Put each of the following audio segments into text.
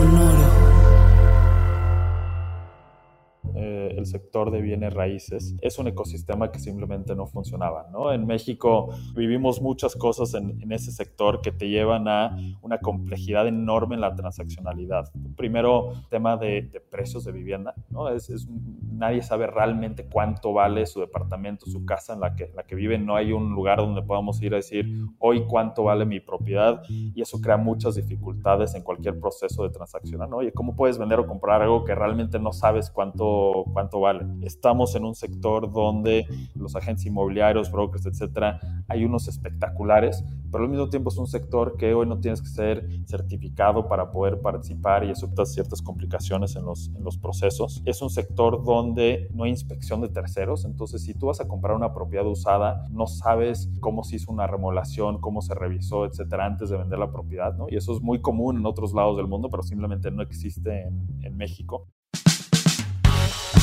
Sonoro. Eh, el sector de bienes raíces, es un ecosistema que simplemente no funcionaba. ¿no? En México vivimos muchas cosas en, ese sector que te llevan a una complejidad enorme en la transaccionalidad. Primero, tema de, precios de vivienda. ¿no? Es, nadie sabe realmente cuánto vale su departamento, su casa en la que, la que vive. No hay un lugar donde podamos ir a decir hoy cuánto vale mi propiedad y eso crea muchas dificultades en cualquier proceso de transacción. ¿no? Oye, ¿cómo puedes vender o comprar algo que realmente no sabes cuánto vale. Estamos en un sector donde los agentes inmobiliarios, brokers, etcétera, hay unos espectaculares, pero al mismo tiempo es un sector que hoy no tienes que ser certificado para poder participar y da ciertas complicaciones en los, en los procesos. Es un sector donde no hay inspección de terceros, entonces si tú vas a comprar una propiedad usada, no sabes cómo se hizo una remodelación, cómo se revisó, etcétera, antes de vender la propiedad, ¿no? Y eso es muy común en otros lados del mundo, pero simplemente no existe en, en México.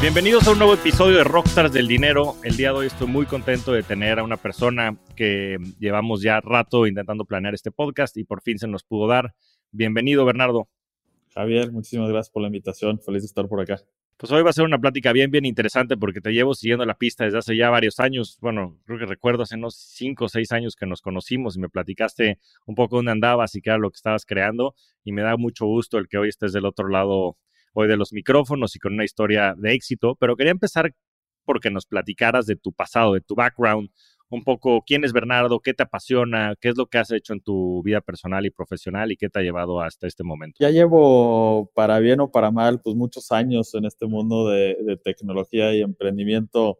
Bienvenidos a un nuevo episodio de Rockstars del Dinero. El día de hoy estoy muy contento de tener a una persona que llevamos ya rato intentando planear este podcast y por fin se nos pudo dar. Bienvenido, Bernardo. Javier, muchísimas gracias por la invitación. Feliz de estar por acá. Pues hoy va a ser una plática bien, bien interesante porque te llevo siguiendo la pista desde hace ya varios años. Bueno, creo que recuerdo hace unos cinco o seis años que nos conocimos y me platicaste un poco dónde andabas y qué era lo que estabas creando. Y me da mucho gusto el que hoy estés del otro lado hoy de los micrófonos y con una historia de éxito, pero quería empezar porque nos platicaras de tu pasado, de tu background, un poco quién es Bernardo, qué te apasiona, qué es lo que has hecho en tu vida personal y profesional y qué te ha llevado hasta este momento. Ya llevo, para bien o para mal, pues muchos años en este mundo de, tecnología y emprendimiento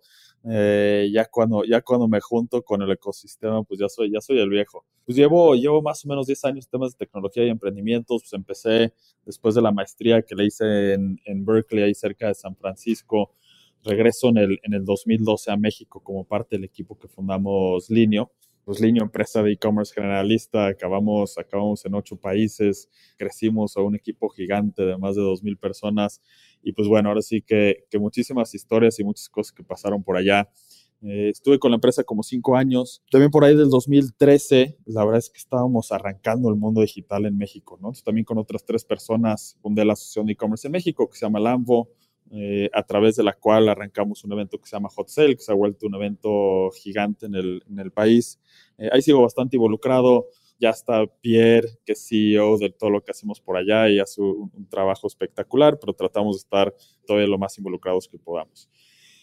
eh, ya, cuando, ya cuando me junto con el ecosistema, pues ya soy, ya soy el viejo. Pues llevo, llevo más o menos 10 años en temas de tecnología y emprendimientos. Pues empecé después de la maestría que le hice en, en Berkeley, ahí cerca de San Francisco. Regreso en el, en el 2012 a México como parte del equipo que fundamos Linio pues Linio, empresa de e-commerce generalista, acabamos, acabamos en ocho países, crecimos a un equipo gigante de más de 2.000 personas y pues bueno, ahora sí que, que muchísimas historias y muchas cosas que pasaron por allá. Eh, estuve con la empresa como cinco años. También por ahí del 2013, la verdad es que estábamos arrancando el mundo digital en México, ¿no? Entonces, también con otras tres personas fundé la Asociación de E-Commerce en México, que se llama Lambo, eh, a través de la cual arrancamos un evento que se llama Hot Sale, que se ha vuelto un evento gigante en el, en el país. Eh, ahí sigo bastante involucrado ya está Pierre, que es CEO de todo lo que hacemos por allá y hace un, trabajo espectacular, pero tratamos de estar todavía lo más involucrados que podamos.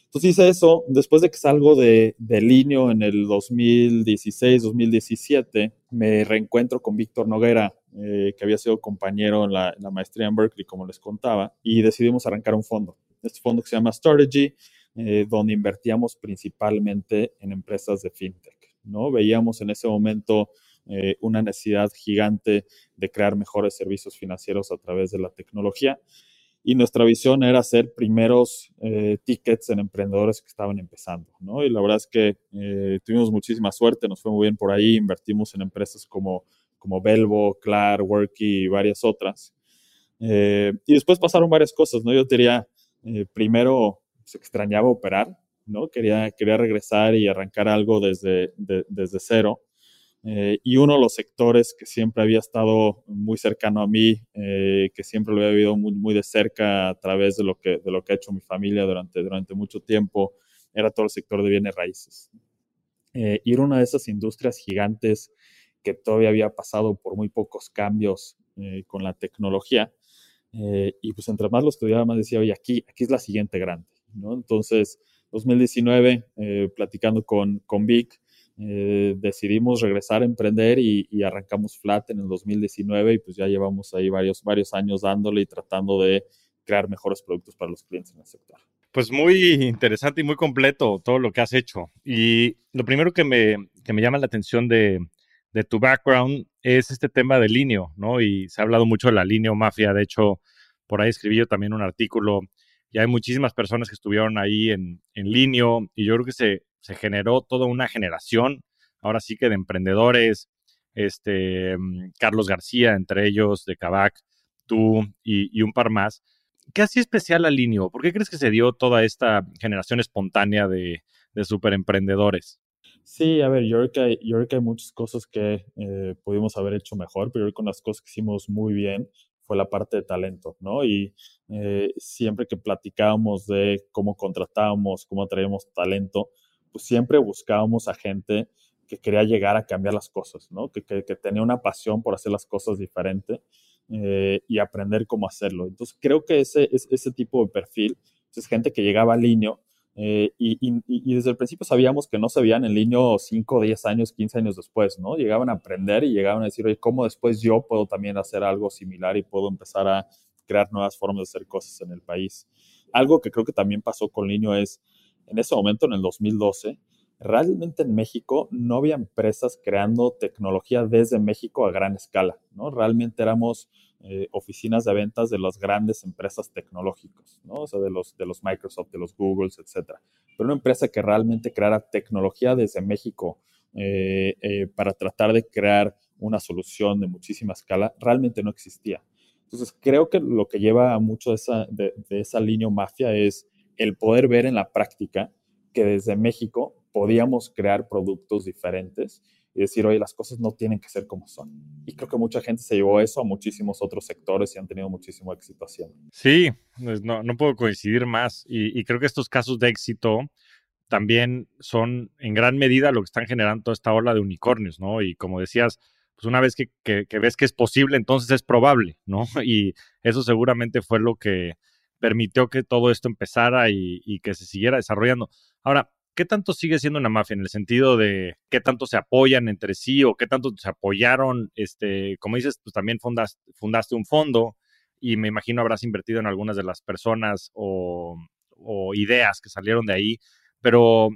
Entonces hice eso, después de que salgo de, de Linio en el 2016, 2017, me reencuentro con Víctor Noguera, eh, que había sido compañero en la, maestría en Berkeley, como les contaba, y decidimos arrancar un fondo. Este fondo se llama Strategy, eh, donde invertíamos principalmente en empresas de fintech. ¿no? Veíamos en ese momento eh, una necesidad gigante de crear mejores servicios financieros a través de la tecnología. Y nuestra visión era hacer primeros eh, tickets en emprendedores que estaban empezando, ¿no? Y la verdad es que eh, tuvimos muchísima suerte, nos fue muy bien por ahí, invertimos en empresas como, como Belvo, Clar, Worky y varias otras. y después pasaron varias cosas, ¿no? Yo diría, primero se extrañaba operar, ¿no? Quería, quería regresar y arrancar algo desde, desde cero. Eh, y uno de los sectores que siempre había estado muy cercano a mí, eh, que siempre lo había vivido muy, muy, de cerca a través de lo, que, de lo que ha hecho mi familia durante, durante mucho tiempo, era todo el sector de bienes raíces. Eh, y era una de esas industrias gigantes que todavía había pasado por muy pocos cambios con la tecnología. y pues entre más lo estudiaba, más decía, oye, aquí, aquí es la siguiente grande. ¿no? Entonces, 2019, eh, platicando con, con Vic, eh, decidimos regresar a emprender y, y, arrancamos Flat en el 2019 y pues ya llevamos ahí varios, varios años dándole y tratando de crear mejores productos para los clientes en el sector. Pues muy interesante y muy completo todo lo que has hecho. Y lo primero que me, que me llama la atención de, de tu background es este tema del Linio, ¿no? Y se ha hablado mucho de la Linio Mafia. De hecho, por ahí escribí yo también un artículo y hay muchísimas personas que estuvieron ahí en, en Linio y yo creo que se, se generó toda una generación, ahora sí que de emprendedores, este, mm, Carlos García, entre ellos, de Cabac, tú y, un par más, ¿Qué hacía especial a Linio? ¿Por qué crees que se dio toda esta generación espontánea de, de superemprendedores? Sí, a ver, yo creo que hay, yo creo que hay muchas cosas que eh, pudimos haber hecho mejor, pero yo creo que las cosas que hicimos muy bien fue la parte de talento, ¿no? Y eh, siempre que platicábamos de cómo contratábamos, cómo traíamos talento, pues siempre buscábamos a gente que quería llegar a cambiar las cosas, ¿no? Que, tenía una pasión por hacer las cosas diferente eh, y aprender cómo hacerlo. Entonces, creo que ese, ese tipo de perfil es gente que llegaba al niño eh, y, desde el principio sabíamos que no se veían en línea 5, 10 años, 15 años después, ¿no? Llegaban a aprender y llegaban a decir, oye, ¿cómo después yo puedo también hacer algo similar y puedo empezar a crear nuevas formas de hacer cosas en el país? Algo que creo que también pasó con Niño es, en ese momento, en el 2012, realmente en México no había empresas creando tecnología desde México a gran escala, ¿no? Realmente éramos eh, oficinas de ventas de las grandes empresas tecnológicas, ¿no? O sea, de los, de los Microsoft, de los Googles, etcétera. Pero una empresa que realmente creara tecnología desde México eh, eh, para tratar de crear una solución de muchísima escala, realmente no existía. Entonces, creo que lo que lleva a mucho de esa, de esa línea mafia es el poder ver en la práctica que desde México podíamos crear productos diferentes y decir, oye, las cosas no tienen que ser como son. Y creo que mucha gente se llevó eso a muchísimos otros sectores y han tenido muchísimo éxito haciendo. Sí, pues no, no puedo coincidir más. Y, y, creo que estos casos de éxito también son en gran medida lo que están generando toda esta ola de unicornios, ¿no? Y como decías, pues una vez que, que, que ves que es posible, entonces es probable, ¿no? Y eso seguramente fue lo que permitió que todo esto empezara y, que se siguiera desarrollando. Ahora, ¿qué tanto sigue siendo una mafia en el sentido de qué tanto se apoyan entre sí o qué tanto se apoyaron? Este, como dices, pues también fundaste, un fondo y me imagino habrás invertido en algunas de las personas o, o ideas que salieron de ahí, pero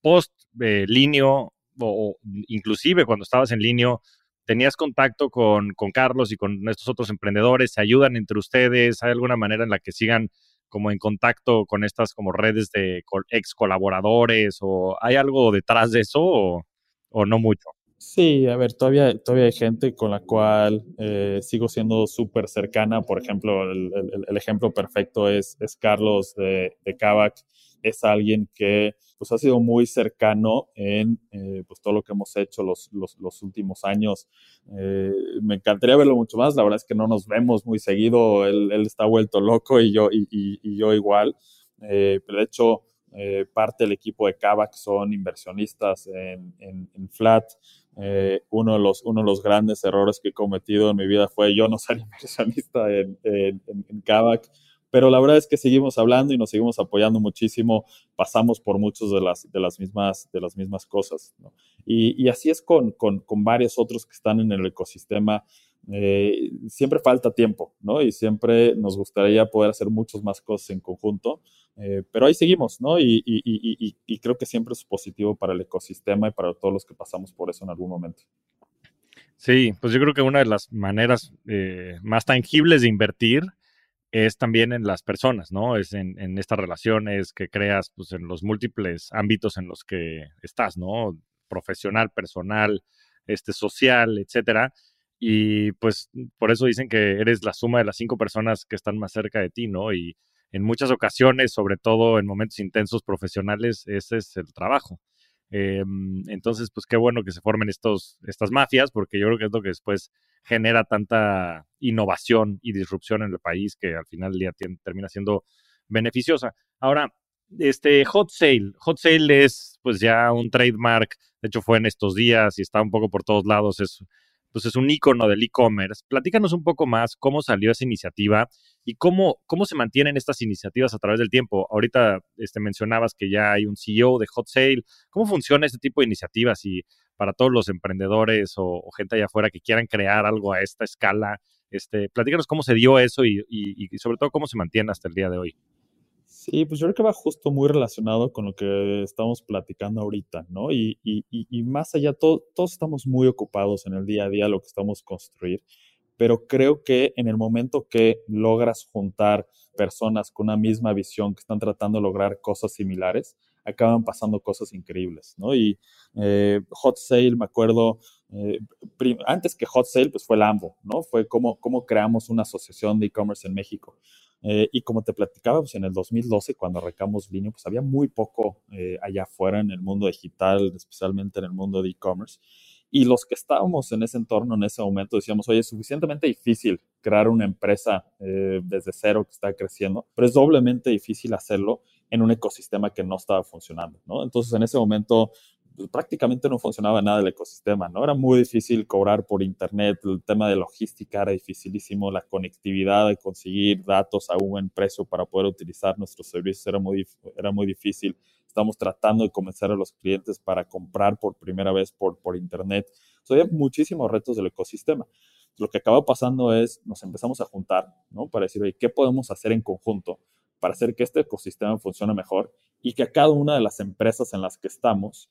post eh, Linio o, o, inclusive cuando estabas en Linio, tenías contacto con, Carlos y con estos otros emprendedores, se ayudan entre ustedes, hay alguna manera en la que sigan como en contacto con estas como redes de ex colaboradores o hay algo detrás de eso o, no mucho? Sí, a ver, todavía, todavía hay gente con la cual eh, sigo siendo súper cercana. Por ejemplo, el, ejemplo perfecto es, es Carlos de, de Kavak. Es alguien que pues, ha sido muy cercano en eh, pues, todo lo que hemos hecho los, los, últimos años. Eh, me encantaría verlo mucho más. La verdad es que no nos vemos muy seguido. Él, él está vuelto loco y yo, y, y, yo igual. Eh, pero de hecho, parte del equipo de Kavak son inversionistas en, en, Flat. Uno, de los, uno de los grandes errores que he cometido en mi vida fue yo no ser inversionista en, en, en Kavak. Pero la verdad es que seguimos hablando y nos seguimos apoyando muchísimo. Pasamos por muchas de las, de las, mismas, de las mismas cosas. ¿no? Y, y, así es con, con, con, varios otros que están en el ecosistema. Eh, siempre falta tiempo, ¿no? Y siempre nos gustaría poder hacer muchas más cosas en conjunto. Eh, pero ahí seguimos, ¿no? Y, y, y, creo que siempre es positivo para el ecosistema y para todos los que pasamos por eso en algún momento. Sí, pues yo creo que una de las maneras eh, más tangibles de invertir es también en las personas, ¿no? Es en, en estas relaciones que creas pues, en los múltiples ámbitos en los que estás, ¿no? Profesional, personal, este, social, etcétera. Y pues por eso dicen que eres la suma de las cinco personas que están más cerca de ti, ¿no? Y en muchas ocasiones, sobre todo en momentos intensos profesionales, ese es el trabajo. Eh, entonces, pues qué bueno que se formen estos, estas mafias, porque yo creo que es lo que después genera tanta innovación y disrupción en el país que al final del termina siendo beneficiosa. Ahora, este Hot Sale, Hot Sale es pues ya un trademark, de hecho fue en estos días y está un poco por todos lados, es pues es un icono del e-commerce. Platícanos un poco más cómo salió esa iniciativa y cómo, cómo se mantienen estas iniciativas a través del tiempo. Ahorita este, mencionabas que ya hay un CEO de Hot Sale. ¿Cómo funciona este tipo de iniciativas y para todos los emprendedores o, gente allá afuera que quieran crear algo a esta escala? Este, platícanos cómo se dio eso y, y sobre todo cómo se mantiene hasta el día de hoy. Sí, pues yo creo que va justo muy relacionado con lo que estamos platicando ahorita, ¿no? Y, y, y más allá, todos estamos muy ocupados en el día a día, lo que estamos construir, pero creo que en el momento que logras juntar personas con una misma visión que están tratando de lograr cosas similares, acaban pasando cosas increíbles, ¿no? Y eh, Hot Sale, me acuerdo, eh, antes que Hot Sale, pues fue Lambo, ¿no? Fue como, cómo creamos una asociación de e-commerce en México. Eh, y como te platicaba, pues en el 2012, cuando arrancamos Linio, pues había muy poco allá afuera en el mundo digital, especialmente en el mundo de e-commerce. Y los que estábamos en ese entorno en ese momento decíamos, oye, es suficientemente difícil crear una empresa desde cero que está creciendo, pero es doblemente difícil hacerlo en un ecosistema que no estaba funcionando, ¿no? Entonces, en ese momento, pues, prácticamente no funcionaba nada el ecosistema, ¿no? Era muy difícil cobrar por internet, el tema de logística era dificilísimo, la conectividad de conseguir datos a un buen precio para poder utilizar nuestros servicios era muy, era muy difícil. Estamos tratando de convencer a los clientes para comprar por primera vez por, por internet. O había muchísimos retos del ecosistema. Lo que acaba pasando es, nos empezamos a juntar, ¿no? Para decir, ¿qué podemos hacer en conjunto para hacer que este ecosistema funcione mejor y que cada una de las empresas en las que estamos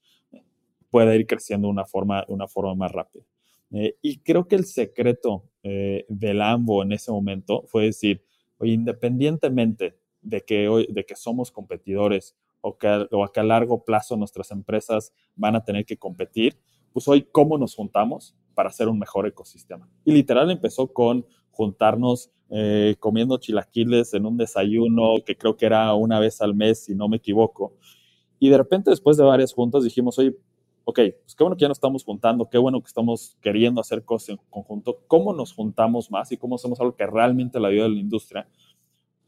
pueda ir creciendo de una forma, una forma más rápida. Eh, y creo que el secreto eh, del AMBO en ese momento fue decir, oye, independientemente de que, hoy, de que somos competidores o que, o que a largo plazo nuestras empresas van a tener que competir, pues hoy cómo nos juntamos para hacer un mejor ecosistema. Y literal empezó con juntarnos eh, comiendo chilaquiles en un desayuno que creo que era una vez al mes, si no me equivoco. Y de repente, después de varias juntas, dijimos, oye, ok, pues qué bueno que ya nos estamos juntando, qué bueno que estamos queriendo hacer cosas en conjunto, ¿cómo nos juntamos más y cómo hacemos algo que realmente la ayude a la industria?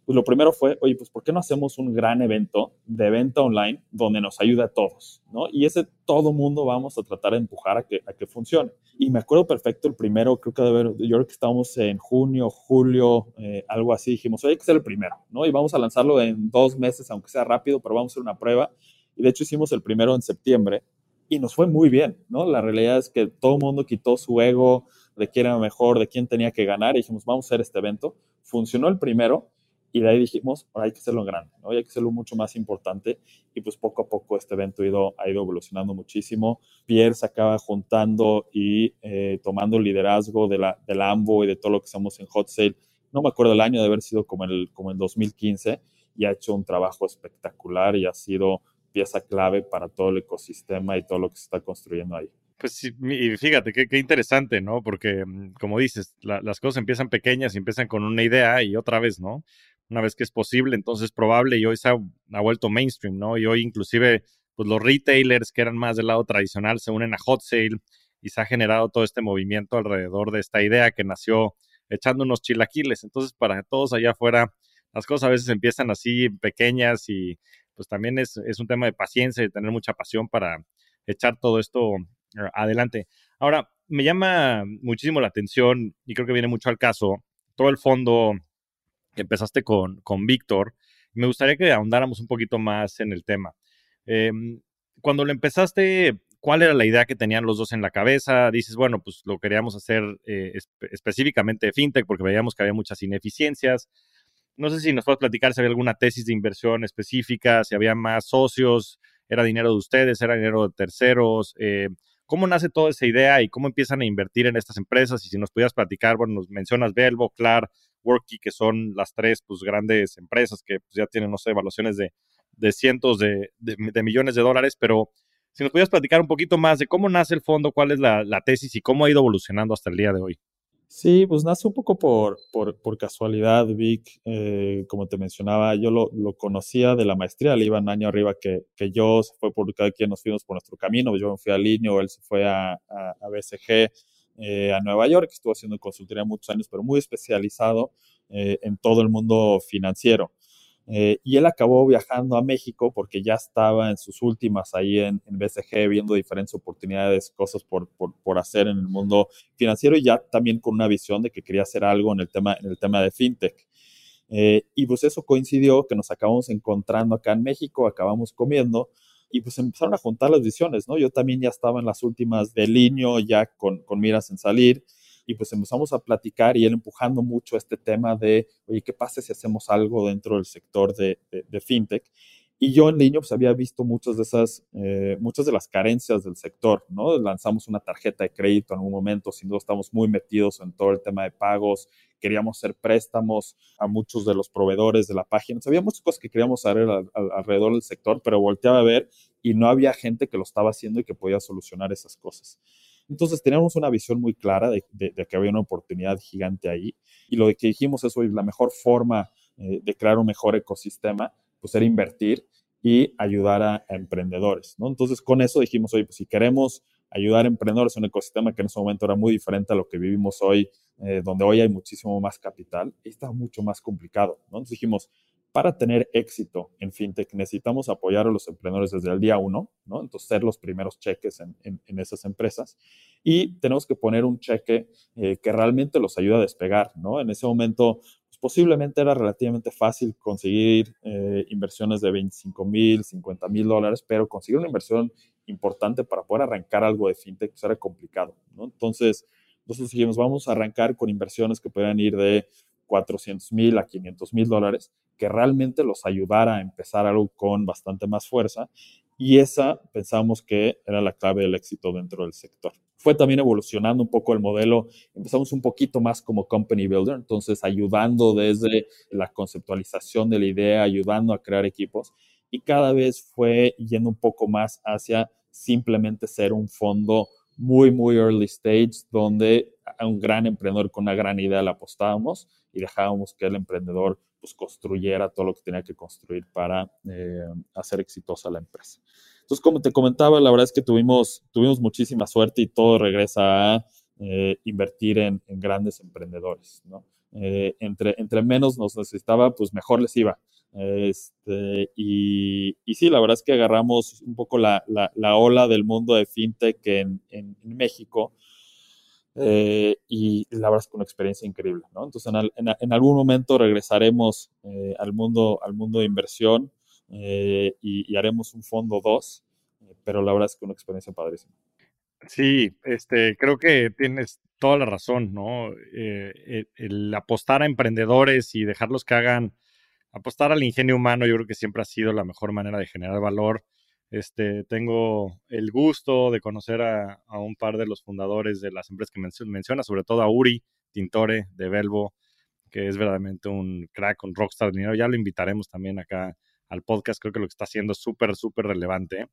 Pues lo primero fue, oye, pues ¿por qué no hacemos un gran evento de venta online donde nos ayude a todos? ¿no? Y ese todo mundo vamos a tratar de empujar a que, a que funcione. Y me acuerdo perfecto el primero, creo que de yo creo que estábamos en junio, julio, eh, algo así, dijimos, oye, hay que ser el primero, ¿no? Y vamos a lanzarlo en dos meses, aunque sea rápido, pero vamos a hacer una prueba. Y de hecho hicimos el primero en septiembre y nos fue muy bien, ¿no? La realidad es que todo el mundo quitó su ego de quién era mejor, de quién tenía que ganar y dijimos, vamos a hacer este evento. Funcionó el primero y de ahí dijimos, ahora hay que hacerlo grande, ¿no? hay que hacerlo mucho más importante y pues poco a poco este evento ha ido, ha ido evolucionando muchísimo. Pierre se acaba juntando y eh, tomando liderazgo de la, del AMBO y de todo lo que estamos en Hot Sale. No me acuerdo el año de haber sido como el, como el 2015 y ha hecho un trabajo espectacular y ha sido pieza clave para todo el ecosistema y todo lo que se está construyendo ahí. Pues sí, y fíjate, qué, interesante, ¿no? Porque, mm, como dices, las cosas empiezan pequeñas y empiezan con una idea y otra vez, ¿no? Una vez que es posible, entonces probable y hoy se ha, vuelto mainstream, ¿no? Y hoy inclusive, pues los retailers que eran más del lado tradicional se unen a Hot Sale y se ha generado todo este movimiento alrededor de esta idea que nació echando unos chilaquiles. Entonces, para todos allá afuera, las cosas a veces empiezan así pequeñas y pues también es, un tema de paciencia y tener mucha pasión para echar todo esto eh, adelante. Ahora, me llama muchísimo la atención y creo que viene mucho al caso todo el fondo empezaste con, con Víctor. Me gustaría que ahondáramos un poquito más en el tema. Em, cuando lo empezaste, ¿cuál era la idea que tenían los dos en la cabeza? Dices, bueno, pues lo queríamos hacer eh, específicamente de fintech porque veíamos que había muchas ineficiencias. No sé si nos puedes platicar si había alguna tesis de inversión específica, si había más socios, era dinero de ustedes, era dinero de terceros. Eh, ¿Cómo nace toda esa idea y cómo empiezan a invertir en estas empresas? Y si nos pudieras platicar, bueno, nos mencionas Belvo, Clar, Que son las tres pues, grandes empresas que pues, ya tienen, no sé, evaluaciones de, cientos de, millones de dólares, pero si nos pudieras platicar un poquito más de cómo nace el fondo, cuál es la tesis y cómo ha ido evolucionando hasta el día de hoy. Sí, pues nace un poco por, por, casualidad, Vic. Eh, como te mencionaba, yo lo, lo, conocía de la maestría, le iba un año arriba que, que, yo, se fue por cada quien nos fuimos por nuestro camino. Yo me fui a Linio, él se fue a, a, BCG, eh, a Nueva York, estuvo haciendo consultoría muchos años, pero muy especializado eh, en todo el mundo financiero. Eh, y él acabó viajando a México porque ya estaba en sus últimas ahí en, en BCG viendo diferentes oportunidades, cosas por, por, por, hacer en el mundo financiero y ya también con una visión de que quería hacer algo en el tema, en el tema de fintech. Eh, y pues eso coincidió que nos acabamos encontrando acá en México, acabamos comiendo y pues empezaron a juntar las visiones, ¿no? Yo también ya estaba en las últimas de línea, ya con, con miras en salir y pues empezamos a platicar y él empujando mucho este tema de, oye, ¿qué pasa si hacemos algo dentro del sector de, de, fintech? Y yo en línea pues había visto muchas de esas, eh, muchas de las carencias del sector, ¿no? Lanzamos una tarjeta de crédito en un momento, sin duda estamos muy metidos en todo el tema de pagos, queríamos hacer préstamos a muchos de los proveedores de la página. había muchas cosas que queríamos hacer alrededor del sector, pero volteaba a ver y no había gente que lo estaba haciendo y que podía solucionar esas cosas. Entonces teníamos una visión muy clara de, que había una oportunidad gigante ahí y lo que dijimos es, hoy la mejor forma eh, de crear un mejor ecosistema, pues era invertir y ayudar a, emprendedores, ¿no? Entonces con eso dijimos, oye, pues si queremos ayudar a emprendedores en un ecosistema que en ese momento era muy diferente a lo que vivimos hoy, eh, donde hoy hay muchísimo más capital, está mucho más complicado, ¿no? Entonces dijimos, para tener éxito en fintech necesitamos apoyar a los emprendedores desde el día uno, ¿no? Entonces, ser los primeros cheques en, en, esas empresas y tenemos que poner un cheque eh, que realmente los ayude a despegar, ¿no? En ese momento, posiblemente era relativamente fácil conseguir eh, inversiones de 25 mil, 50 mil dólares, pero conseguir una inversión importante para poder arrancar algo de fintech pues era complicado. Entonces, nosotros dijimos, vamos a arrancar con inversiones que puedan ir de 400 mil a 500 mil dólares, que realmente los ayudara a empezar algo con bastante más fuerza. Y esa pensamos que era la clave del éxito dentro del sector. Fue también evolucionando un poco el modelo. Empezamos un poquito más como company builder, entonces ayudando desde la conceptualización de la idea, ayudando a crear equipos. Y cada vez fue yendo un poco más hacia simplemente ser un fondo muy, muy early stage, donde a un gran emprendedor con una gran idea le apostábamos y dejábamos que el emprendedor pues, construyera todo lo que tenía que construir para eh, hacer exitosa la empresa. Entonces, como te comentaba, la verdad es que tuvimos, tuvimos muchísima suerte y todo regresa a eh, invertir en, grandes emprendedores. ¿no? Eh, entre, entre menos nos necesitaba, pues mejor les iba. Este, y, y, sí, la verdad es que agarramos un poco la, la, ola del mundo de fintech en, en, México. Eh, y la verdad es que una experiencia increíble, ¿no? Entonces, en, algún momento regresaremos eh, al, mundo, al mundo de inversión y, y, haremos un fondo 2, pero la verdad es que una experiencia padrísima. Sí, este, creo que tienes toda la razón, ¿no? Eh, el, apostar a emprendedores y dejarlos que hagan, apostar al ingenio humano, yo creo que siempre ha sido la mejor manera de generar valor. Este, tengo el gusto de conocer a, un par de los fundadores de las empresas que menciona, sobre todo a Uri Tintore de Velvo, que es verdaderamente un crack, un rockstar dinero. Ya lo invitaremos también acá al podcast. Creo que lo que está haciendo es súper, súper relevante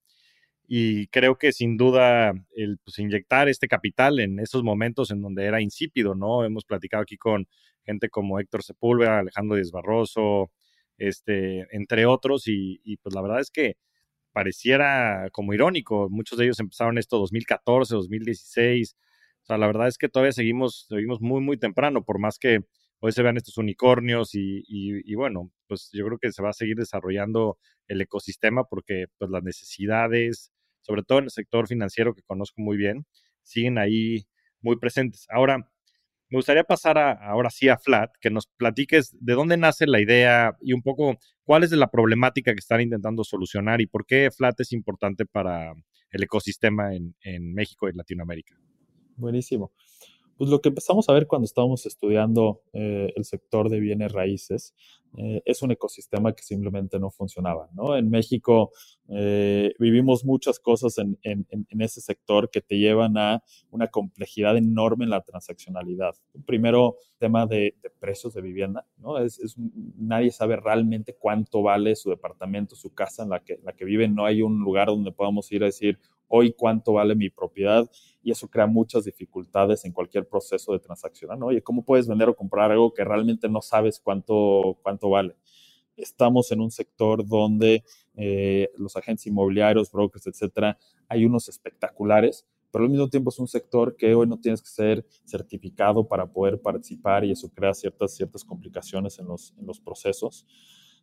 y creo que sin duda el pues, inyectar este capital en esos momentos en donde era insípido, ¿no? Hemos platicado aquí con gente como Héctor Sepúlveda, Alejandro Díaz Barroso, este, entre otros, y, y, pues la verdad es que pareciera como irónico, muchos de ellos empezaron esto 2014, 2016, o sea, la verdad es que todavía seguimos, seguimos muy, muy temprano, por más que hoy se vean estos unicornios y, y, bueno, pues yo creo que se va a seguir desarrollando el ecosistema porque pues las necesidades, sobre todo en el sector financiero que conozco muy bien, siguen ahí muy presentes. Ahora, me gustaría pasar ahora sí a Flat, que nos platiques de dónde nace la idea y un poco cuál es la problemática que están intentando solucionar y por qué Flat es importante para el ecosistema en, en México y Latinoamérica. Buenísimo. Pues lo que empezamos a ver cuando estábamos estudiando eh, el sector de bienes raíces eh, es un ecosistema que simplemente no funcionaba. ¿no? En México eh, vivimos muchas cosas en, en, ese sector que te llevan a una complejidad enorme en la transaccionalidad. Primero, tema de, precios de vivienda. ¿no? Es, nadie sabe realmente cuánto vale su departamento, su casa en la que, la que viven. No hay un lugar donde podamos ir a decir, hoy cuánto vale mi propiedad y eso crea muchas dificultades en cualquier proceso de transacción. ¿no? Oye, ¿cómo puedes vender o comprar algo que realmente no sabes cuánto, cuánto vale? Estamos en un sector donde eh, los agentes inmobiliarios, brokers, etcétera, hay unos espectaculares, pero al mismo tiempo es un sector que hoy no tienes que ser certificado para poder participar y eso crea ciertas, ciertas complicaciones en los, en los procesos.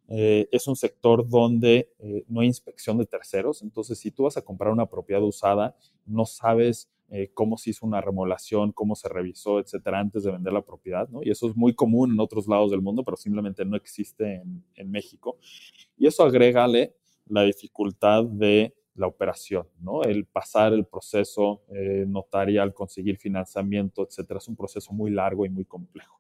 Eh, es un sector donde eh, no hay inspección de terceros. Entonces, si tú vas a comprar una propiedad usada, no sabes eh, cómo se hizo una remodelación, cómo se revisó, etcétera, antes de vender la propiedad, ¿no? Y eso es muy común en otros lados del mundo, pero simplemente no existe en, en México. Y eso agrégale la dificultad de la operación, ¿no? El pasar el proceso notarial, conseguir financiamiento, etcétera, es un proceso muy largo y muy complejo.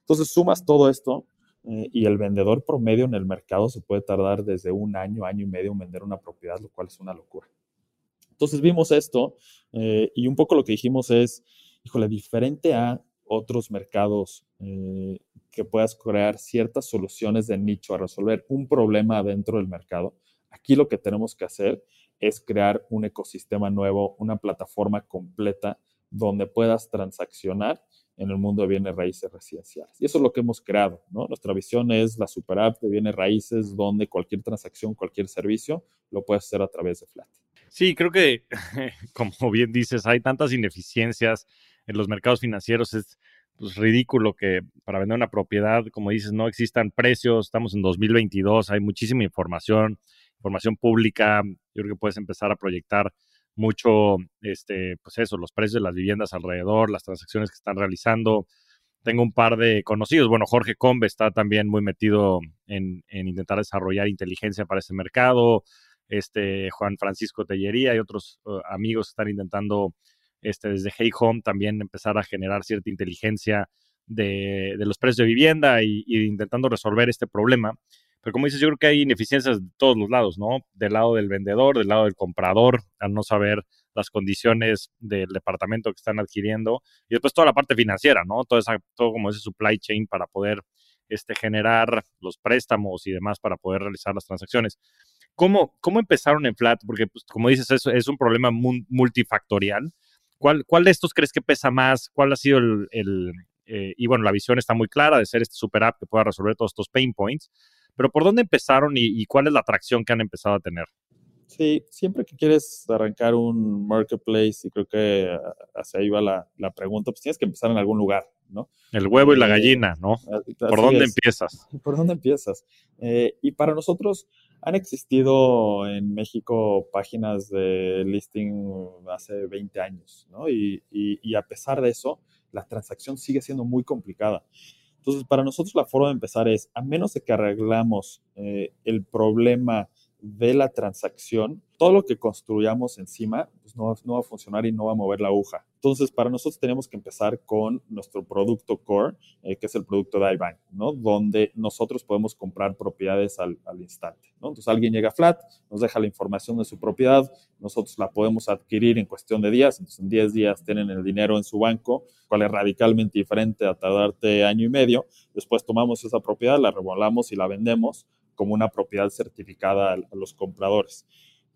Entonces, sumas todo esto eh, y el vendedor promedio en el mercado se puede tardar desde un año, año y medio en vender una propiedad, lo cual es una locura. Entonces vimos esto eh, y un poco lo que dijimos es, híjole, diferente a otros mercados eh, que puedas crear ciertas soluciones de nicho a resolver un problema dentro del mercado, aquí lo que tenemos que hacer es crear un ecosistema nuevo, una plataforma completa donde puedas transaccionar en el mundo de bienes raíces residenciales. Y eso es lo que hemos creado, ¿no? Nuestra visión es la super app de bienes raíces donde cualquier transacción, cualquier servicio lo puedes hacer a través de Flat. Sí, creo que, como bien dices, hay tantas ineficiencias en los mercados financieros. Es pues, ridículo que para vender una propiedad, como dices, no existan precios. Estamos en 2022, hay muchísima información, información pública. Yo creo que puedes empezar a proyectar mucho, este, pues eso, los precios de las viviendas alrededor, las transacciones que están realizando. Tengo un par de conocidos. Bueno, Jorge Combe está también muy metido en, intentar desarrollar inteligencia para ese mercado. Este, Juan Francisco Tellería y otros uh, amigos están intentando este, desde Hey Home también empezar a generar cierta inteligencia de, los precios de vivienda y, y, intentando resolver este problema. Pero como dices, yo creo que hay ineficiencias de todos los lados, ¿no? Del lado del vendedor, del lado del comprador, al no saber las condiciones del departamento que están adquiriendo y después toda la parte financiera, ¿no? Todo, esa, todo como ese supply chain para poder este, generar los préstamos y demás para poder realizar las transacciones. ¿Cómo, cómo empezaron en Flat? Porque, pues, como dices, es, es un problema multifactorial. ¿Cuál, ¿Cuál de estos crees que pesa más? ¿Cuál ha sido el, el eh, y bueno, la visión está muy clara de ser este super app que pueda resolver todos estos pain points. Pero ¿por dónde empezaron y, cuál es la atracción que han empezado a tener? Sí, siempre que quieres arrancar un marketplace, y creo que ah, hacia ahí va la, la, pregunta, pues tienes que empezar en algún lugar, ¿no? El huevo y la eh, gallina, ¿no? ¿Por dónde empiezas? ¿Por dónde empiezas? Eh, y para nosotros han existido en México páginas de listing hace 20 años, ¿no? Y, y, y a pesar de eso, la transacción sigue siendo muy complicada. Entonces, para nosotros la forma de empezar es, a menos de que arreglamos eh, el problema de la transacción, todo lo que construyamos encima pues no, no, va a funcionar y no va a mover la aguja. Entonces, para nosotros tenemos que empezar con nuestro producto core, eh, que es el producto de iBank, ¿no? Donde nosotros podemos comprar propiedades al, al, instante, ¿no? Entonces, alguien llega a Flat, nos deja la información de su propiedad, nosotros la podemos adquirir en cuestión de días, entonces en 10 días tienen el dinero en su banco, cual es radicalmente diferente a tardarte año y medio. Después tomamos esa propiedad, la revolamos y la vendemos como una propiedad certificada a, los compradores.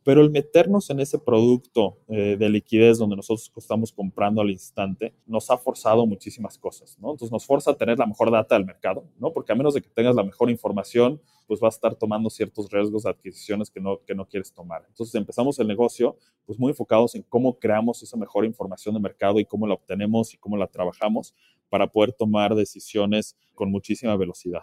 Pero el meternos en ese producto eh, de liquidez donde nosotros estamos comprando al instante nos ha forzado muchísimas cosas, ¿no? Entonces nos forza a tener la mejor data del mercado, ¿no? Porque a menos de que tengas la mejor información, pues vas a estar tomando ciertos riesgos de adquisiciones que no, que no quieres tomar. Entonces empezamos el negocio pues muy enfocados en cómo creamos esa mejor información de mercado y cómo la obtenemos y cómo la trabajamos para poder tomar decisiones con muchísima velocidad.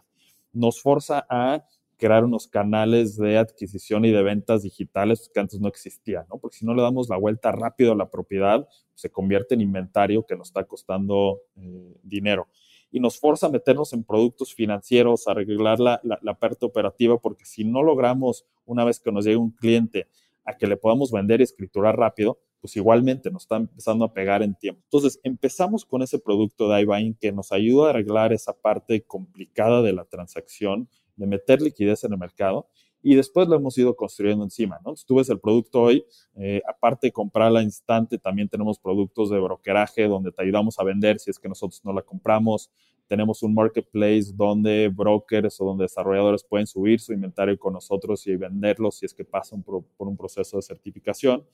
Nos forza a crear unos canales de adquisición y de ventas digitales que antes no existían, ¿no? Porque si no le damos la vuelta rápido a la propiedad, se convierte en inventario que nos está costando eh, dinero. Y nos forza a meternos en productos financieros, a arreglar la, la, parte operativa, porque si no logramos, una vez que nos llegue un cliente, a que le podamos vender y escriturar rápido, pues igualmente nos está empezando a pegar en tiempo. Entonces, empezamos con ese producto de iBuying que nos ayuda a arreglar esa parte complicada de la transacción de meter liquidez en el mercado y después lo hemos ido construyendo encima, ¿no? tú ves el producto hoy, eh, aparte de comprarla instante, también tenemos productos de brokeraje donde te ayudamos a vender si es que nosotros no la compramos. Tenemos un marketplace donde brokers o donde desarrolladores pueden subir su inventario con nosotros y venderlo si es que pasan por un proceso de certificación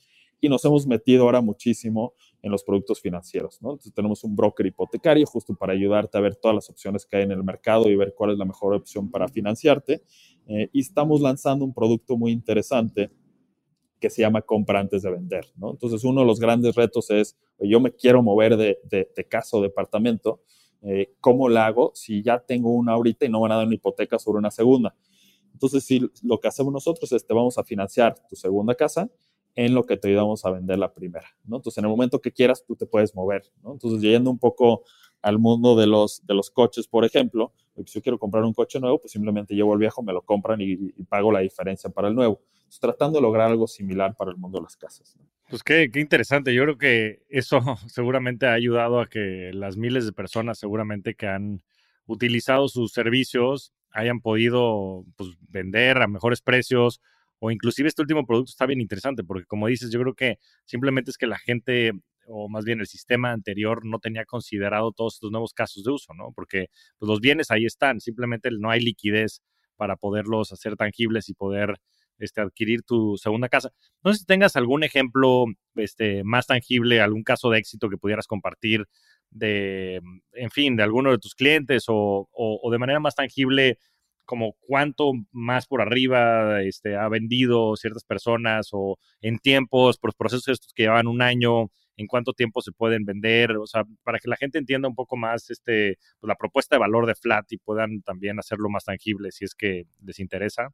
y nos hemos metido ahora muchísimo en los productos financieros. ¿no? Entonces tenemos un broker hipotecario justo para ayudarte a ver todas las opciones que hay en el mercado y ver cuál es la mejor opción para financiarte. Eh, y estamos lanzando un producto muy interesante que se llama compra antes de vender. ¿no? Entonces uno de los grandes retos es, yo me quiero mover de, de, casa o departamento, eh, ¿cómo lo hago si ya tengo una ahorita y no van a dar una hipoteca sobre una segunda? Entonces, si lo que hacemos nosotros es te vamos a financiar tu segunda casa en lo que te ayudamos a vender la primera, ¿no? Entonces, en el momento que quieras, tú te puedes mover, ¿no? Entonces, yendo un poco al mundo de los, de los coches, por ejemplo, pues, si yo quiero comprar un coche nuevo, pues simplemente llevo el viejo, me lo compran y, pago la diferencia para el nuevo. Tratando de lograr algo similar para el mundo de las casas. Pues qué, qué, interesante. Yo creo que eso seguramente ha ayudado a que las miles de personas seguramente que han utilizado sus servicios hayan podido pues, vender a mejores precios o inclusive este último producto está bien interesante porque como dices, yo creo que simplemente es que la gente o más bien el sistema anterior no tenía considerado todos estos nuevos casos de uso, ¿no? Porque pues, los bienes ahí están, simplemente no hay liquidez para poderlos hacer tangibles y poder este, adquirir tu segunda casa. No sé si tengas algún ejemplo este, más tangible, algún caso de éxito que pudieras compartir de, en fin, de alguno de tus clientes o, o de manera más tangible, como cuánto más por arriba este, ha vendido ciertas personas o en tiempos, por procesos estos que llevan un año, en cuánto tiempo se pueden vender, o sea, para que la gente entienda un poco más este, pues, la propuesta de valor de Flat y puedan también hacerlo más tangible si es que les interesa.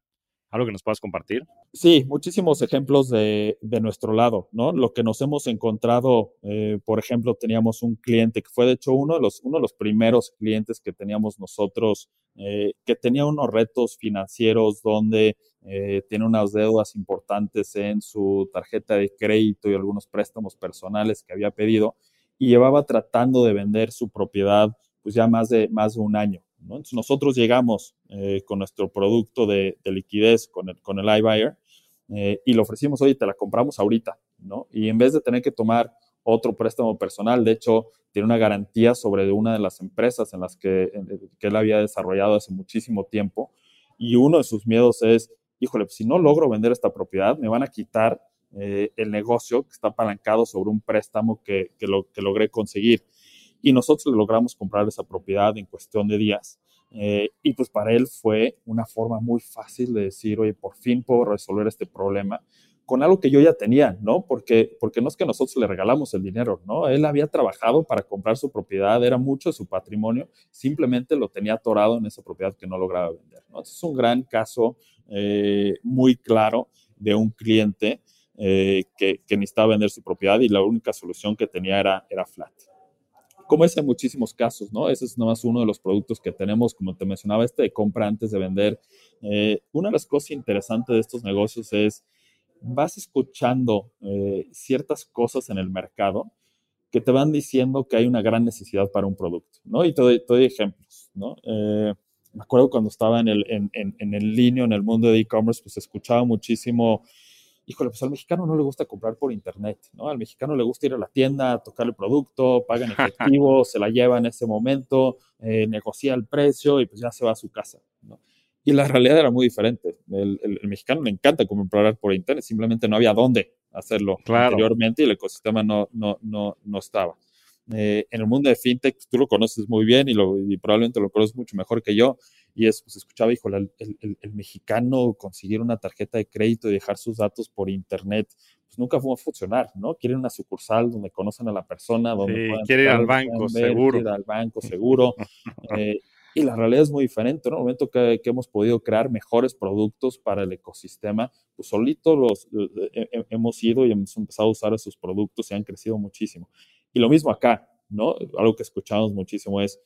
¿Algo que nos puedas compartir? Sí, muchísimos ejemplos de, de nuestro lado, ¿no? Lo que nos hemos encontrado, eh, por ejemplo, teníamos un cliente que fue de hecho uno de los, uno de los primeros clientes que teníamos nosotros, eh, que tenía unos retos financieros donde eh, tiene unas deudas importantes en su tarjeta de crédito y algunos préstamos personales que había pedido y llevaba tratando de vender su propiedad pues ya más de, más de un año. Entonces nosotros llegamos eh, con nuestro producto de, liquidez, con el, con el iBuyer, eh, y le ofrecimos, oye, te la compramos ahorita, ¿no? Y en vez de tener que tomar otro préstamo personal, de hecho, tiene una garantía sobre una de las empresas en las que, que él había desarrollado hace muchísimo tiempo, y uno de sus miedos es, híjole, pues si no logro vender esta propiedad, me van a quitar eh, el negocio que está apalancado sobre un préstamo que, que, lo, que logré conseguir y nosotros logramos comprar esa propiedad en cuestión de días. Eh, y pues para él fue una forma muy fácil de decir, oye, por fin puedo resolver este problema con algo que yo ya tenía, ¿no? Porque, porque no es que nosotros le regalamos el dinero, ¿no? Él había trabajado para comprar su propiedad, era mucho de su patrimonio, simplemente lo tenía atorado en esa propiedad que no lograba vender, ¿no? es un gran caso eh, muy claro de un cliente eh, que, que, necesitaba vender su propiedad y la única solución que tenía era, era flat como es en muchísimos casos, ¿no? Ese es nada más uno de los productos que tenemos, como te mencionaba, este de compra antes de vender. Eh, una de las cosas interesantes de estos negocios es, vas escuchando eh, ciertas cosas en el mercado que te van diciendo que hay una gran necesidad para un producto, ¿no? Y te doy, ejemplos, ¿no? Eh, me acuerdo cuando estaba en el, en, en, en el línea, en el mundo de e-commerce, pues escuchaba muchísimo híjole, pues al mexicano no le gusta comprar por internet, ¿no? Al mexicano le gusta ir a la tienda, tocar el producto, paga en efectivo, se la lleva en ese momento, eh, negocia el precio y pues ya se va a su casa, ¿no? Y la realidad era muy diferente. El, mexicano le encanta comprar por internet, simplemente no había dónde hacerlo anteriormente y el ecosistema no, no, no, no estaba. Eh, en el mundo de fintech, tú lo conoces muy bien y, lo, y probablemente lo conoces mucho mejor que yo y es, pues escuchaba, hijo, el, el, mexicano conseguir una tarjeta de crédito y dejar sus datos por internet, pues nunca fue a funcionar, ¿no? Quieren una sucursal donde conocen a la persona, donde sí, quiere ir al banco, seguro. Ir al banco, seguro. eh, y la realidad es muy diferente, ¿no? En el momento que, que, hemos podido crear mejores productos para el ecosistema, pues solito los eh, hemos ido y hemos empezado a usar esos productos y han crecido muchísimo. Y lo mismo acá, ¿no? Algo que escuchamos muchísimo es,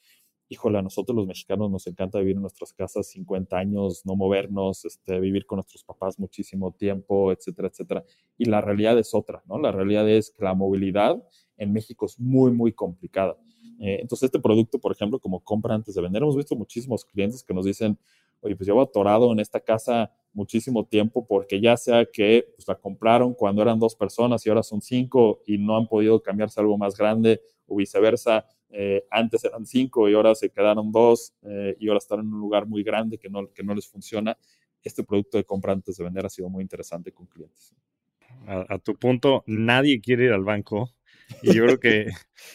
híjole, a nosotros los mexicanos nos encanta vivir en nuestras casas 50 años, no movernos, este, vivir con nuestros papás muchísimo tiempo, etcétera, etcétera. Y la realidad es otra, ¿no? La realidad es que la movilidad en México es muy, muy complicada. Eh, entonces, este producto, por ejemplo, como compra antes de vender, hemos visto muchísimos clientes que nos dicen, oye, pues llevo atorado en esta casa muchísimo tiempo porque ya sea que pues, la compraron cuando eran dos personas y ahora son cinco y no han podido cambiarse algo más grande o viceversa, eh, antes eran cinco y ahora se quedaron dos eh, y ahora están en un lugar muy grande que no, que no les funciona. Este producto de compra antes de vender ha sido muy interesante con clientes. A, tu punto, nadie quiere ir al banco y yo creo que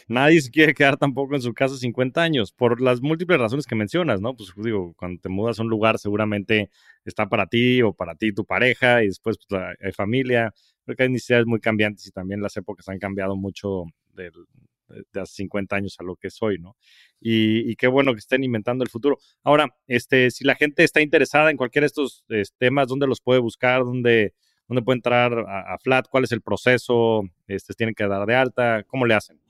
nadie se quiere quedar tampoco en su casa 50 años por las múltiples razones que mencionas, ¿no? Pues digo, cuando te mudas a un lugar seguramente está para ti o para ti tu pareja y después pues, hay familia. Creo que hay necesidades muy cambiantes y también las épocas han cambiado mucho del, de hace 50 años a lo que soy, ¿no? Y, qué bueno que estén inventando el futuro. Ahora, este, si la gente está interesada en cualquiera de estos temas, ¿dónde los puede buscar? ¿Dónde, dónde puede entrar a, Flat? ¿Cuál es el proceso? Este, ¿Tienen que dar de alta? ¿Cómo le hacen?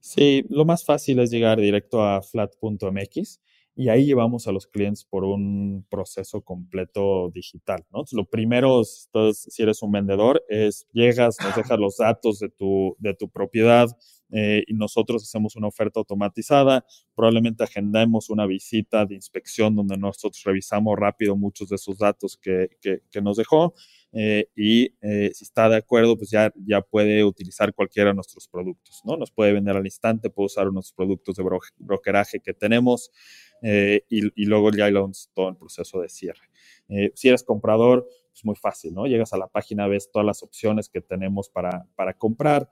Sí, lo más fácil es llegar directo a flat.mx y ahí llevamos a los clientes por un proceso completo digital, ¿no? lo primero, si eres un vendedor, es llegas, nos dejas los datos de tu, de tu propiedad eh, y nosotros hacemos una oferta automatizada, probablemente agendemos una visita de inspección donde nosotros revisamos rápido muchos de esos datos que, que, nos dejó eh, y eh, si está de acuerdo, pues ya, ya puede utilizar cualquiera de nuestros productos, ¿no? Nos puede vender al instante, puede usar unos productos de brokeraje que tenemos. Eh, y, luego ya launch todo el proceso de cierre. Si eres comprador, es muy fácil, ¿no? Llegas a la página, ves todas las opciones que tenemos para, para comprar,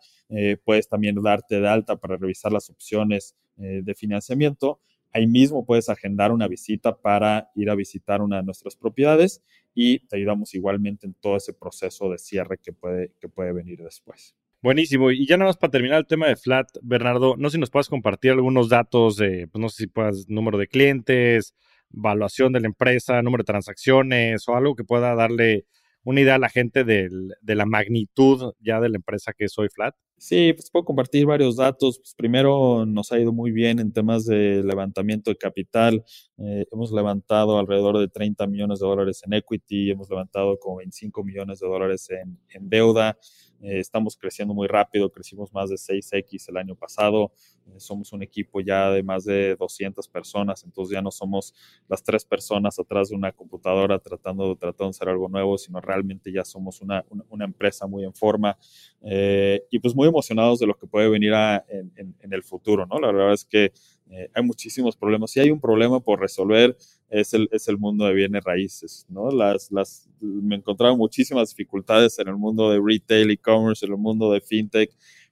puedes también darte de alta para revisar las opciones de financiamiento. Ahí mismo puedes agendar una visita para ir a visitar una de nuestras propiedades y te ayudamos igualmente en todo ese proceso de cierre que puede, que puede venir después. Buenísimo. Y ya nada más para terminar el tema de Flat, Bernardo, no sé si nos puedes compartir algunos datos de, pues no sé si puedas, número de clientes, evaluación de la empresa, número de transacciones o algo que pueda darle una idea a la gente de la magnitud ya de la empresa que es Hoy Flat. Sí, pues puedo compartir varios datos. Pues primero nos ha ido muy bien en temas de levantamiento de capital. Eh, hemos levantado alrededor de 30 millones de dólares en equity, hemos levantado como 25 millones de dólares en, en deuda. Eh, estamos creciendo muy rápido, crecimos más de 6X el año pasado. Eh, somos un equipo ya de más de 200 personas, entonces ya no somos las tres personas atrás de una computadora tratando, tratando de hacer algo nuevo, sino realmente ya somos una, una, empresa muy en forma eh, y pues muy emocionados de lo que puede venir en, en, el futuro, ¿no? La verdad es que eh, hay muchísimos problemas. Si hay un problema por resolver, es el, es el mundo de bienes raíces, ¿no? Las, las, me encontraba muchísimas dificultades en el mundo de retail, e-commerce, en el mundo de fintech,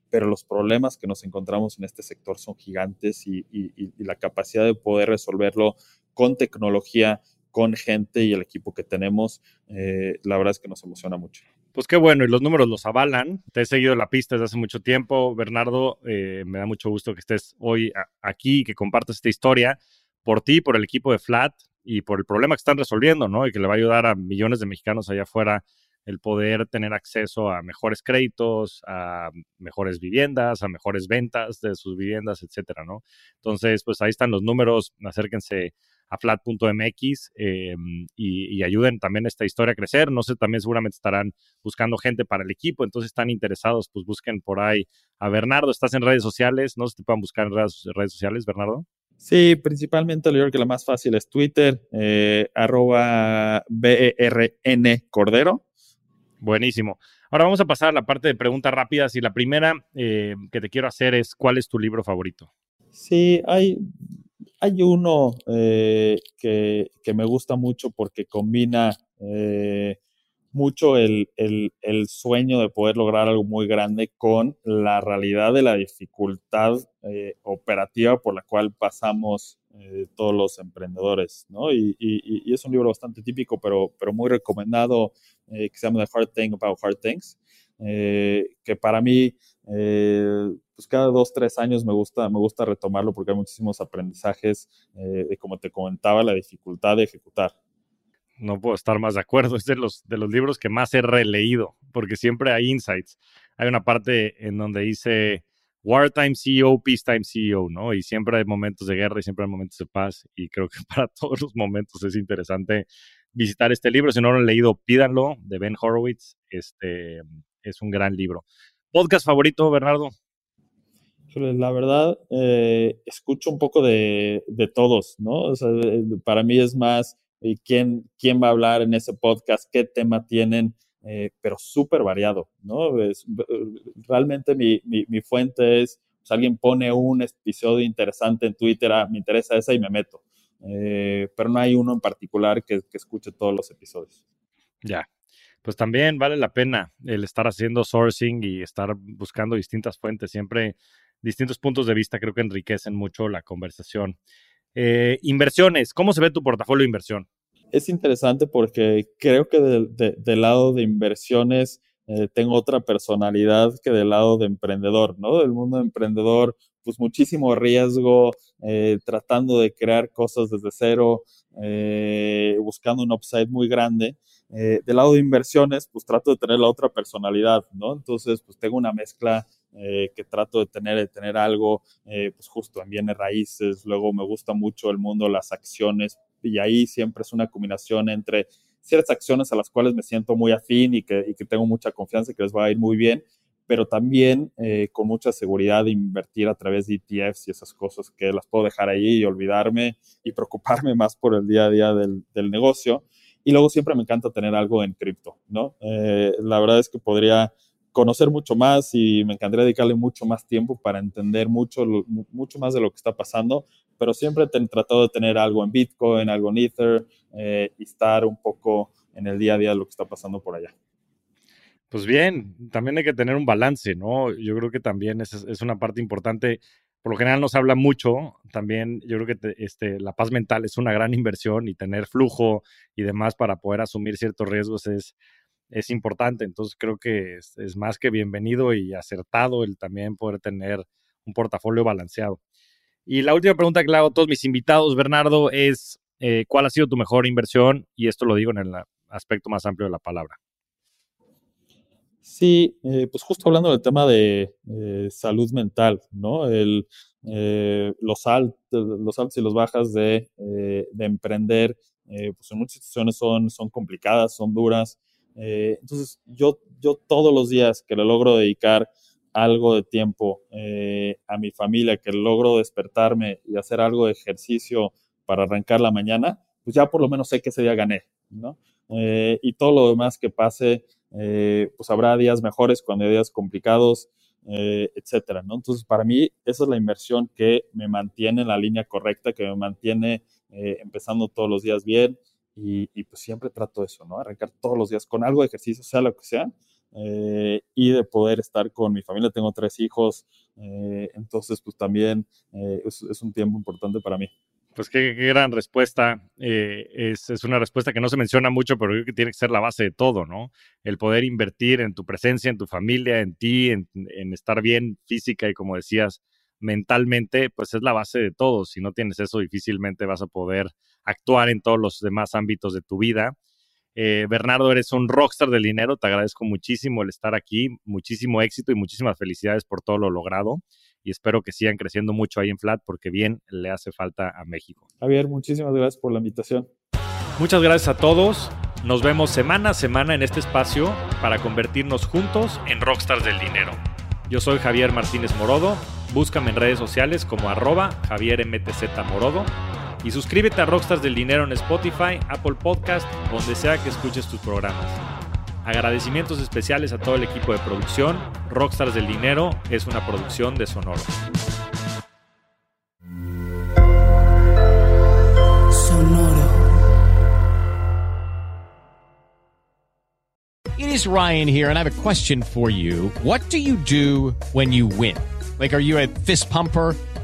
pero los problemas que nos encontramos en este sector son gigantes y, y, y la capacidad de poder resolverlo con tecnología, con gente y el equipo que tenemos, eh, la verdad es que nos emociona mucho. Pues qué bueno, y los números los avalan. Te he seguido la pista desde hace mucho tiempo. Bernardo, eh, me da mucho gusto que estés hoy aquí y que compartas esta historia por ti, por el equipo de Flat y por el problema que están resolviendo, ¿no? Y que le va a ayudar a millones de mexicanos allá afuera el poder tener acceso a mejores créditos, a mejores viviendas, a mejores ventas de sus viviendas, etcétera, ¿no? Entonces, pues ahí están los números, acérquense a flat.mx eh, y, ayuden también a esta historia a crecer. No sé, también seguramente estarán buscando gente para el equipo, entonces están interesados, pues busquen por ahí a Bernardo. ¿Estás en redes sociales? No sé si te puedan buscar en redes, sociales, Bernardo. Sí, principalmente lo que la más fácil es Twitter, eh, arroba BERN Cordero. Buenísimo. Ahora vamos a pasar a la parte de preguntas rápidas y la primera eh, que te quiero hacer es, ¿cuál es tu libro favorito? Sí, hay hay uno eh, que, me gusta mucho porque combina eh, mucho el, sueño de poder lograr algo muy grande con la realidad de la dificultad eh, operativa por la cual pasamos todos los emprendedores, ¿no? Y, es un libro bastante típico, pero, pero muy recomendado, que se llama The Hard Thing About Hard Things, que para mí pues cada dos, tres años me gusta, me gusta retomarlo porque hay muchísimos aprendizajes eh, como te comentaba, la dificultad de ejecutar. No puedo estar más de acuerdo. Es de los, de los libros que más he releído, porque siempre hay insights. Hay una parte en donde dice Wartime CEO, Peacetime CEO, ¿no? Y siempre hay momentos de guerra y siempre hay momentos de paz. Y creo que para todos los momentos es interesante visitar este libro. Si no lo han leído, pídanlo, de Ben Horowitz. Este es un gran libro. ¿Podcast favorito, Bernardo? La verdad, eh, escucho un poco de, todos, ¿no? Eh, para mí es más eh, quién, quién va a hablar en ese podcast, qué tema tienen, pero súper variado, ¿no? realmente mi, fuente es, pues, alguien pone un episodio interesante en Twitter, ah, me interesa esa y me meto. pero no hay uno en particular que, que escuche todos los episodios. Ya, pues también vale la pena el estar haciendo sourcing y estar buscando distintas fuentes. Siempre distintos puntos de vista creo que enriquecen mucho la conversación. Eh, inversiones, ¿cómo se ve tu portafolio de inversión? Es interesante porque creo que del lado de inversiones eh, tengo otra personalidad que del lado de emprendedor, ¿no? Del mundo de emprendedor, pues muchísimo riesgo, tratando de crear cosas desde cero, buscando un upside muy grande. Del lado de inversiones, pues trato de tener la otra personalidad, ¿no? Entonces, pues tengo una mezcla que trato de tener, de tener algo, pues justo en bienes raíces, luego me gusta mucho el mundo las acciones, y ahí siempre es una combinación entre ciertas acciones a las cuales me siento muy afín y que, tengo mucha confianza y que les va a ir muy bien, pero también eh, con mucha seguridad de invertir a través de ETFs y esas cosas que las puedo dejar ahí y olvidarme y preocuparme más por el día a día del, negocio. Y luego siempre me encanta tener algo en cripto, ¿no? Eh, la verdad es que podría conocer mucho más y me encantaría dedicarle mucho más tiempo para entender mucho, mucho más de lo que está pasando, pero siempre he tratado de tener algo en Bitcoin, algo en Ether eh, y estar un poco en el día a día de lo que está pasando por allá. Pues bien, también hay que tener un balance, ¿no? Yo creo que también es, es una parte importante. Por lo general nos habla mucho, también yo creo que este, la paz mental es una gran inversión y tener flujo y demás para poder asumir ciertos riesgos es, importante. Entonces creo que es, más que bienvenido y acertado el también poder tener un portafolio balanceado. Y la última pregunta que le hago a todos mis invitados, Bernardo, es eh, ¿cuál ha sido tu mejor inversión? Y esto lo digo en el aspecto más amplio de la palabra. Sí, eh, pues justo hablando del tema de eh, salud mental, ¿no? El, los, altos, y los bajas de, de emprender, pues en muchas situaciones son, complicadas, son duras, eh, entonces, yo, yo todos los días que le logro dedicar algo de tiempo eh, a mi familia, que logro despertarme y hacer algo de ejercicio para arrancar la mañana, pues ya por lo menos sé que ese día gané, ¿no? Eh, y todo lo demás que pase, pues habrá días mejores cuando hay días complicados, etcétera, ¿no? Entonces, para mí, esa es la inversión que me mantiene en la línea correcta, que me mantiene empezando todos los días bien, y, pues siempre trato eso, ¿no? Arrancar todos los días con algo de ejercicio, sea lo que sea, eh, y de poder estar con mi familia. Tengo tres hijos, eh, entonces pues también eh, es, un tiempo importante para mí. Pues qué, gran respuesta. Es, es, una respuesta que no se menciona mucho, pero creo que tiene que ser la base de todo, ¿no? El poder invertir en tu presencia, en tu familia, en ti, en, en estar bien física y como decías, mentalmente, pues es la base de todo. Si no tienes eso, difícilmente vas a poder actuar en todos los demás ámbitos de tu vida. Eh, Bernardo, eres un rockstar del dinero, te agradezco muchísimo el estar aquí, muchísimo éxito y muchísimas felicidades por todo lo logrado y espero que sigan creciendo mucho ahí en Flat porque bien le hace falta a México. Javier, muchísimas gracias por la invitación. Muchas gracias a todos. Nos vemos semana a semana en este espacio para convertirnos juntos en rockstars del dinero. Yo soy Javier Martínez Morodo. Búscame en redes sociales como arroba Javier MTZ Morodo y suscríbete a Rockstars del Dinero en Spotify, Apple Podcast, donde sea que escuches tus programas. Agradecimientos especiales a todo el equipo de producción. Rockstars del Dinero es una producción de Sonoro. Sonoro. It is Ryan here and I have a question for you. What do you do when you win? Like are you a fist pumper?